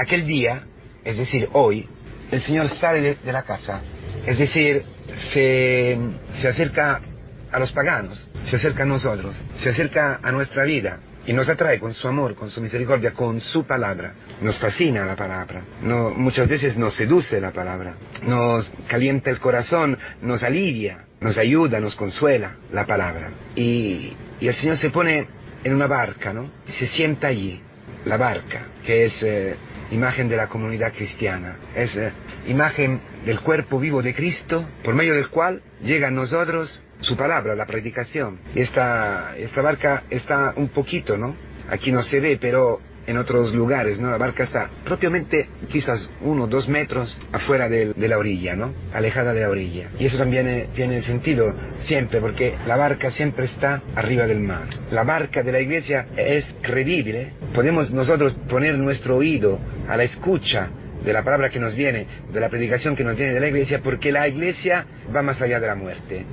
aquel día, es decir, hoy, el Señor sale de, la casa, es decir, se, se acerca a los paganos, se acerca a nosotros, se acerca a nuestra vida y nos atrae con su amor, con su misericordia, con su palabra. Nos fascina la palabra. Muchas veces nos seduce la palabra. Nos calienta el corazón, nos alivia, nos ayuda, nos consuela la palabra. Y, y el Señor se pone en una barca, ¿no? Y se sienta allí, la barca, que es eh, imagen de la comunidad cristiana. Es eh, imagen del cuerpo vivo de Cristo, por medio del cual llega a nosotros su palabra, la predicación. Esta, esta barca está un poquito, ¿no? Aquí no se ve, pero en otros lugares, ¿no? La barca está propiamente quizás uno o dos metros afuera de, de, la orilla, ¿no? Alejada de la orilla. Y eso también eh, tiene sentido siempre, porque la barca siempre está arriba del mar. La barca de la iglesia es creíble. Podemos nosotros poner nuestro oído a la escucha de la palabra que nos viene, de la predicación que nos viene de la iglesia, porque la iglesia va más allá de la muerte.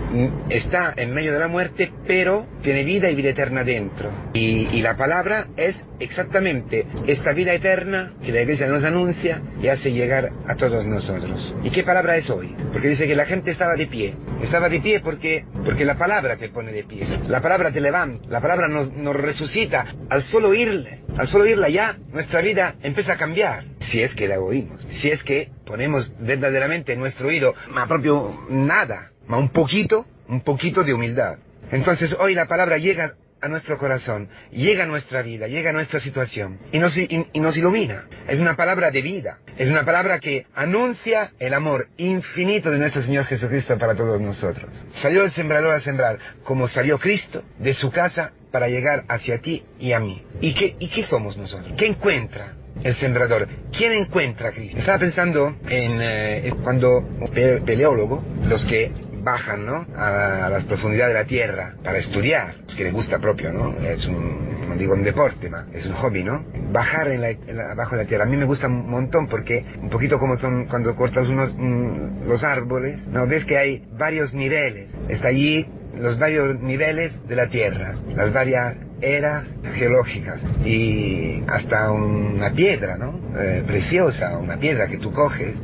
Está en medio de la muerte, pero tiene vida y vida eterna dentro. Y, la palabra es exactamente esta vida eterna que la iglesia nos anuncia y hace llegar a todos nosotros. ¿Y qué palabra es hoy? Porque dice que la gente estaba de pie. Estaba de pie porque, porque la palabra te pone de pie. La palabra te levanta, la palabra nos, nos resucita. Al solo oírle, al solo oírla ya, nuestra vida empieza a cambiar. Si es que la oímos, si es que ponemos verdaderamente en nuestro oído, ma propio nada, ma un poquito, un poquito de humildad. Entonces hoy la palabra llega a nuestro corazón, llega a nuestra vida, llega a nuestra situación y nos, y, y nos, ilumina. Es una palabra de vida, es una palabra que anuncia el amor infinito de nuestro Señor Jesucristo para todos nosotros. Salió el sembrador a sembrar, como salió Cristo de su casa para llegar hacia ti y a mí. ¿Y qué, y qué somos nosotros? ¿Qué encuentra el sembrador? ¿Quién encuentra a Cristo? Estaba pensando en eh, cuando pe peleólogo, los que bajan ¿no? a, a, las profundidades de la tierra para estudiar, es que les gusta propio, ¿no? Es un, no digo un deporte, ma, es un hobby, ¿no? Bajar en la, en la, abajo de la tierra. A mí me gusta un montón porque un poquito como son cuando cortas unos, mm, los árboles, ¿no? Ves que hay varios niveles. Está allí los varios niveles de la Tierra, las varias eras geológicas y hasta una piedra, ¿no? Eh, preciosa, una piedra que tú coges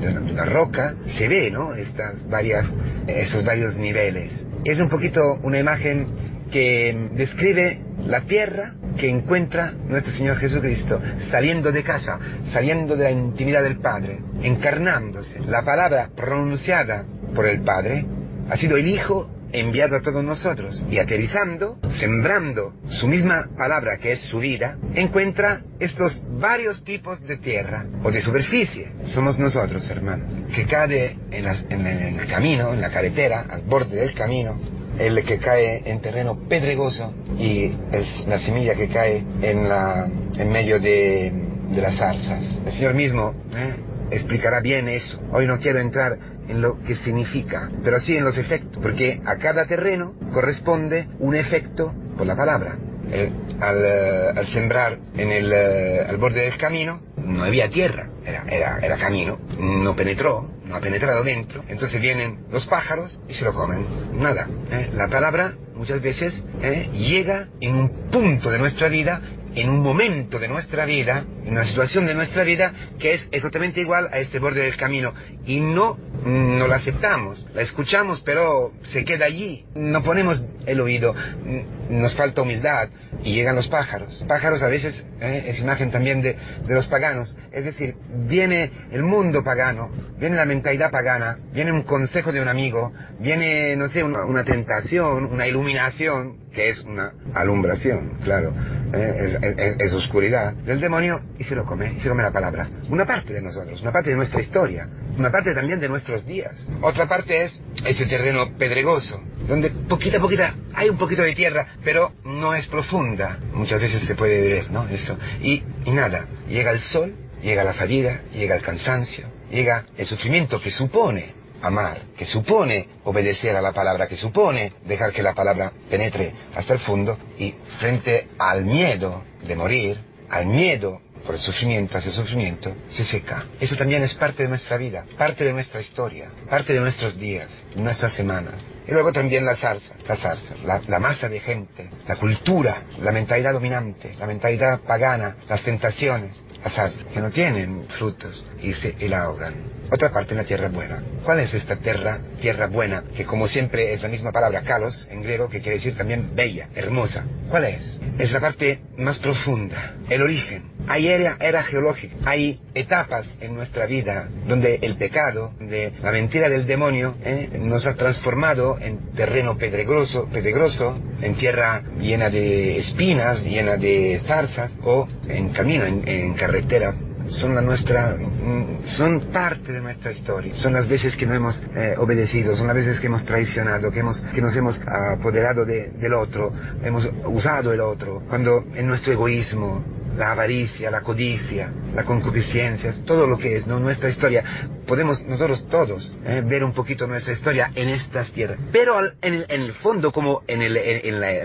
de una, una, roca, se ve, ¿no? Estas varias, esos varios niveles. Es un poquito una imagen que describe la tierra que encuentra nuestro Señor Jesucristo saliendo de casa, saliendo de la intimidad del Padre, encarnándose. La palabra pronunciada por el Padre ha sido el Hijo enviado a todos nosotros y aterrizando, sembrando su misma palabra que es su vida, encuentra estos varios tipos de tierra o de superficie. Somos nosotros, hermano, que cae en, la, el camino, en la carretera, al borde del camino, el que cae en terreno pedregoso y es la semilla que cae en, medio de, de las zarzas. El Señor mismo ¿eh? Explicará bien eso. Hoy no quiero entrar en lo que significa, pero sí en los efectos, porque a cada terreno corresponde un efecto por la palabra. El, al, al, sembrar en el, al borde del camino no había tierra, era, era, camino, no penetró, no ha penetrado dentro, entonces vienen los pájaros y se lo comen. Nada, ¿eh? la palabra muchas veces ¿eh? llega en un punto de nuestra vida en un momento de nuestra vida, una situación de nuestra vida que es exactamente igual a este borde del camino y no, no la aceptamos, la escuchamos pero se queda allí, no ponemos el oído, nos falta humildad y llegan los pájaros. Pájaros a veces ¿eh? es imagen también de, de los paganos, es decir, viene el mundo pagano, viene la mentalidad pagana, viene un consejo de un amigo, viene, no sé, una, una tentación, una iluminación, que es una alumbración, claro, ¿eh? es, es, es, oscuridad del demonio y se lo come, y se come la palabra. Una parte de nosotros, una parte de nuestra historia, una parte también de nuestros días. Otra parte es ese terreno pedregoso, donde poquita a poquita hay un poquito de tierra, pero no es profunda. Muchas veces se puede ver, ¿no? Eso. Y, y nada, llega el sol, llega la fatiga, llega el cansancio, llega el sufrimiento que supone amar, que supone obedecer a la palabra, que supone dejar que la palabra penetre hasta el fondo y frente al miedo de morir, al miedo por el sufrimiento hacia el sufrimiento, se seca. Eso también es parte de nuestra vida, parte de nuestra historia, parte de nuestros días, nuestras semanas. Y luego también la zarza, la zarza, la, masa de gente, la cultura, la mentalidad dominante, la mentalidad pagana, las tentaciones, la zarza, que no tienen frutos y se y la ahogan otra parte en la tierra buena. ¿Cuál es esta tierra, tierra buena? Que como siempre es la misma palabra kalos en griego que quiere decir también bella, hermosa. ¿Cuál es? Es la parte más profunda, el origen. Hay era, era geológica, hay etapas en nuestra vida donde el pecado, de la mentira del demonio, eh, nos ha transformado en terreno pedregoso, pedregoso, en tierra llena de espinas, llena de zarzas, o en camino, en carretera. Son la nuestra, mm, son parte de nuestra historia, son las veces que no hemos eh, obedecido, son las veces que hemos traicionado, que, hemos, que nos hemos apoderado del otro, hemos usado el otro, cuando en nuestro egoísmo, la avaricia, la codicia, la concupiscencia, todo lo que es nuestra historia. Podemos nosotros todos eh, ver un poquito nuestra historia en estas tierras. Pero en, el, fondo, como en,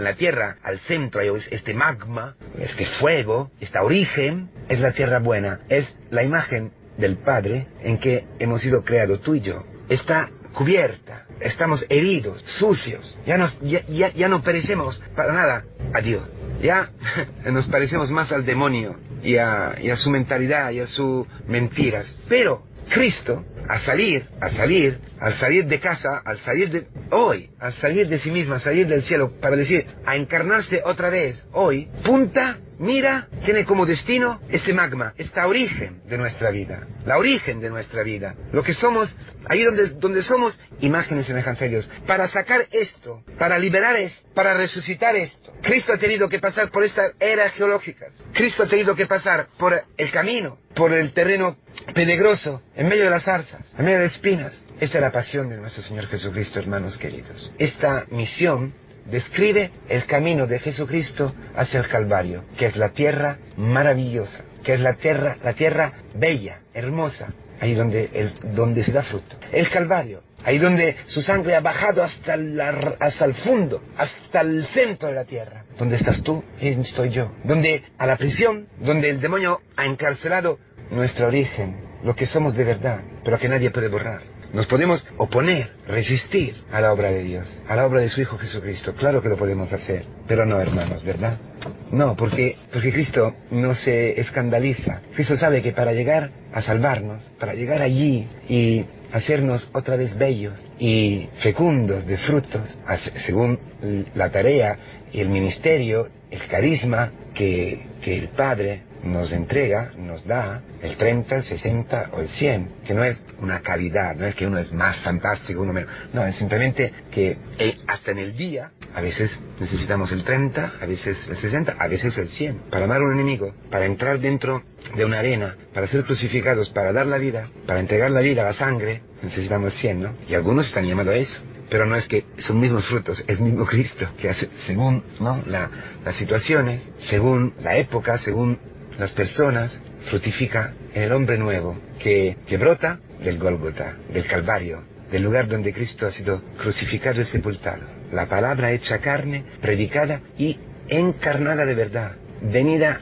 la, tierra, al centro hay este magma, este fuego, este origen, es la tierra buena, es la imagen del Padre en que hemos sido creados tú y yo. Está cubierta, estamos heridos, sucios, ya, nos, ya, ya, ya no perecemos para nada a Dios ya nos parecemos más al demonio y a, su mentalidad y a sus mentiras. Pero Cristo, a salir, a salir, al salir de casa, al salir de hoy, al salir de sí mismo, al salir del cielo, para decir, a encarnarse otra vez hoy, punta mira, tiene como destino ese magma, este origen de nuestra vida, la origen de nuestra vida, lo que somos, ahí donde, donde somos, imágenes y semejanza de Dios. Para sacar esto, para liberar esto, para resucitar esto, Cristo ha tenido que pasar por estas eras geológicas, Cristo ha tenido que pasar por el camino, por el terreno peligroso, en medio de las zarzas, en medio de espinas. Esta es la pasión de nuestro Señor Jesucristo, hermanos queridos. Esta misión describe el camino de Jesucristo hacia el Calvario, que es la tierra maravillosa, que es la tierra, la tierra bella, hermosa, ahí donde, donde se da fruto. El Calvario, ahí donde su sangre ha bajado hasta, hasta el fondo, hasta el centro de la tierra. Donde estás tú, estoy yo. Donde a la prisión, donde el demonio ha encarcelado nuestro origen, lo que somos de verdad, pero que nadie puede borrar. Nos podemos oponer, resistir a la obra de Dios, a la obra de su Hijo Jesucristo. Claro que lo podemos hacer, pero no, hermanos, ¿verdad? No, porque, porque Cristo no se escandaliza. Cristo sabe que para llegar a salvarnos, para llegar allí y hacernos otra vez bellos y fecundos de frutos, según la tarea y el ministerio, el carisma que, que el Padre nos entrega, nos da el 30, el 60 o el 100, que no es una calidad, no es que uno es más fantástico, uno menos, no, es simplemente que eh, hasta en el día, a veces necesitamos el 30, a veces el 60, a veces el 100, para amar a un enemigo, para entrar dentro de una arena, para ser crucificados, para dar la vida, para entregar la vida, la sangre, necesitamos 100, ¿no? Y algunos están llamados a eso pero no es que son mismos frutos, es mismo Cristo que hace según ¿no? las situaciones, según la época, según las personas, frutifica en el hombre nuevo que, que brota del Gólgota, del Calvario, del lugar donde Cristo ha sido crucificado y sepultado. La palabra hecha carne, predicada y encarnada de verdad, venida,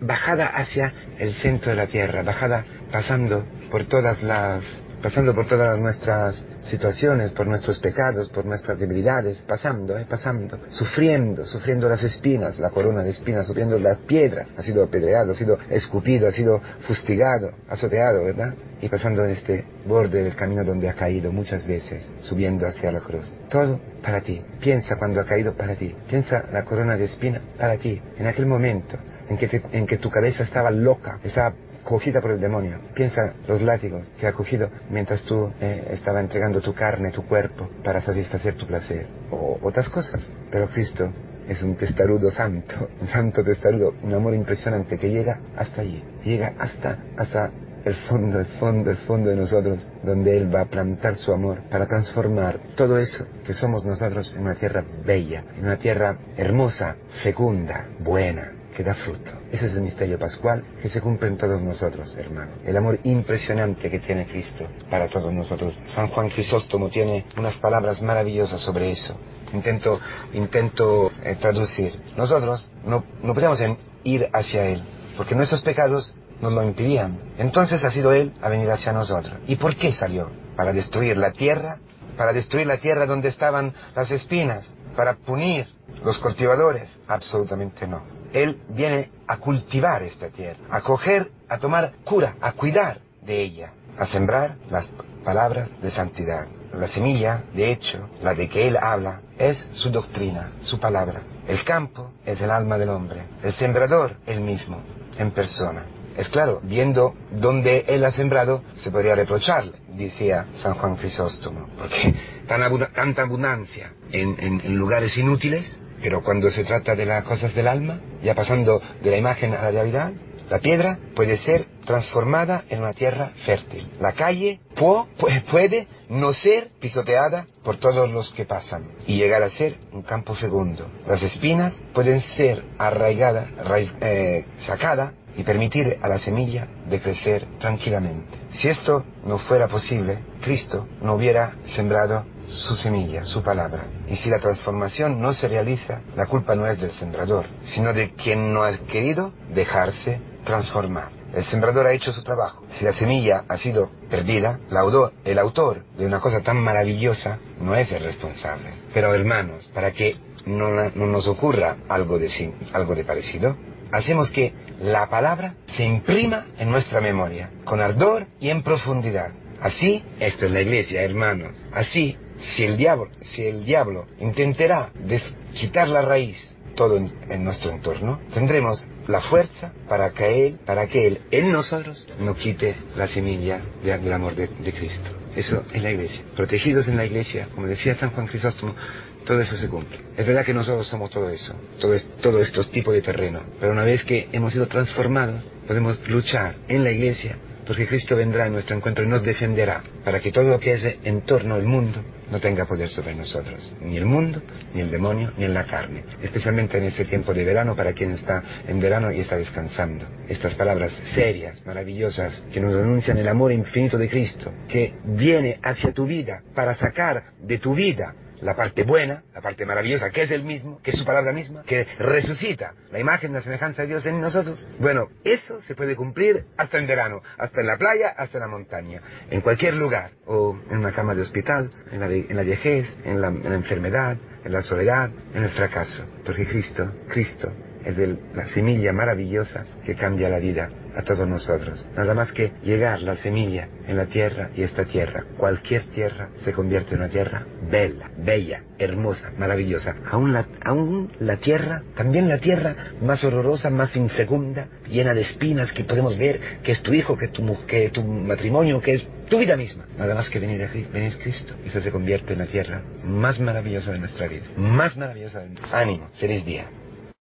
bajada hacia el centro de la tierra, bajada pasando por todas las pasando por todas nuestras situaciones, por nuestros pecados, por nuestras debilidades, pasando, eh, pasando, sufriendo, sufriendo las espinas, la corona de espinas, sufriendo la piedra, ha sido apedreado, ha sido escupido, ha sido fustigado, azoteado, ¿verdad? Y pasando en este borde del camino donde ha caído muchas veces, subiendo hacia la cruz. Todo para ti. Piensa cuando ha caído para ti. Piensa la corona de espina para ti. En aquel momento en que, en que tu cabeza estaba loca, estaba cogida por el demonio. Piensa los látigos que ha cogido mientras tú eh, estaba entregando tu carne, tu cuerpo, para satisfacer tu placer. O otras cosas. Pero Cristo es un testarudo santo, un santo testarudo, un amor impresionante que llega hasta allí, llega hasta, hasta el fondo, el fondo, el fondo de nosotros, donde Él va a plantar su amor para transformar todo eso que somos nosotros en una tierra bella, en una tierra hermosa, fecunda, buena, que da fruto. Ese es el misterio pascual que se cumple en todos nosotros, hermano. El amor impresionante que tiene Cristo para todos nosotros. San Juan Crisóstomo tiene unas palabras maravillosas sobre eso. Intento, intento eh, traducir. Nosotros no, no podemos ir hacia Él. porque nuestros pecados nos lo impidían. Entonces ha sido Él a venir hacia nosotros. ¿Y por qué salió? Para destruir la tierra, para destruir la tierra donde estaban las espinas, para punir los cultivadores. Absolutamente no. Él viene a cultivar esta tierra, a coger, a tomar cura, a cuidar de ella, a sembrar las palabras de santidad. La semilla, de hecho, la de que Él habla, es su doctrina, su palabra. El campo es el alma del hombre, el sembrador, él mismo, en persona. Es claro, viendo dónde Él ha sembrado, se podría reprocharle, decía San Juan Crisóstomo, porque tanta abundancia en lugares inútiles, pero cuando se trata de las cosas del alma, ya pasando de la imagen a la realidad, la piedra puede ser transformada en una tierra fértil. La calle puede no ser pisoteada por todos los que pasan y llegar a ser un campo fecundo. Las espinas pueden ser arraigadas, eh, sacadas y permitir a la semilla de crecer tranquilamente. Si esto no fuera posible, Cristo no hubiera sembrado su semilla, su palabra. Y si la transformación no se realiza, la culpa no es del sembrador, sino de quien no ha querido dejarse transformar. El sembrador ha hecho su trabajo. Si la semilla ha sido perdida, el autor de una cosa tan maravillosa no es el responsable. Pero hermanos, para que no, nos ocurra algo de, algo de parecido, hacemos que la palabra se imprima en nuestra memoria, con ardor y en profundidad. Así, esto es la iglesia, hermanos. Así, si el diablo, si el diablo intentará quitar la raíz todo en, nuestro entorno, tendremos la fuerza para que Él, para que Él en nosotros no quite la semilla del amor de, Cristo. Eso es la iglesia. Protegidos en la iglesia, como decía San Juan Crisóstomo, todo eso se cumple. Es verdad que nosotros somos todo eso, todo, todo estos tipos de terreno, pero una vez que hemos sido transformados, podemos luchar en la iglesia porque Cristo vendrá en nuestro encuentro y nos defenderá para que todo lo que es en torno al mundo no tenga poder sobre nosotros, ni el mundo, ni el demonio, ni en la carne, especialmente en este tiempo de verano para quien está en verano y está descansando. Estas palabras serias, maravillosas, que nos anuncian el amor infinito de Cristo, que viene hacia tu vida para sacar de tu vida la parte buena, la parte maravillosa, que es el mismo, que es su palabra misma, que resucita la imagen, la semejanza de Dios en nosotros. Bueno, eso se puede cumplir hasta en verano, hasta en la playa, hasta en la montaña, en cualquier lugar, o en una cama de hospital, en la, en viejez, en la, en la enfermedad, en la soledad, en el fracaso. Porque Cristo, Cristo es la semilla maravillosa que cambia la vida a todos nosotros. Nada más que llegar la semilla en la tierra y esta tierra, cualquier tierra, se convierte en una tierra bella, bella, hermosa, maravillosa. Aún la, aún la tierra, también la tierra más horrorosa, más infecunda, llena de espinas que podemos ver, que es tu hijo, que tu, que tu matrimonio, que es tu vida misma. Nada más que venir aquí, venir Cristo. Y eso se convierte en la tierra más maravillosa de nuestra vida. Más maravillosa de Ánimo. Feliz día.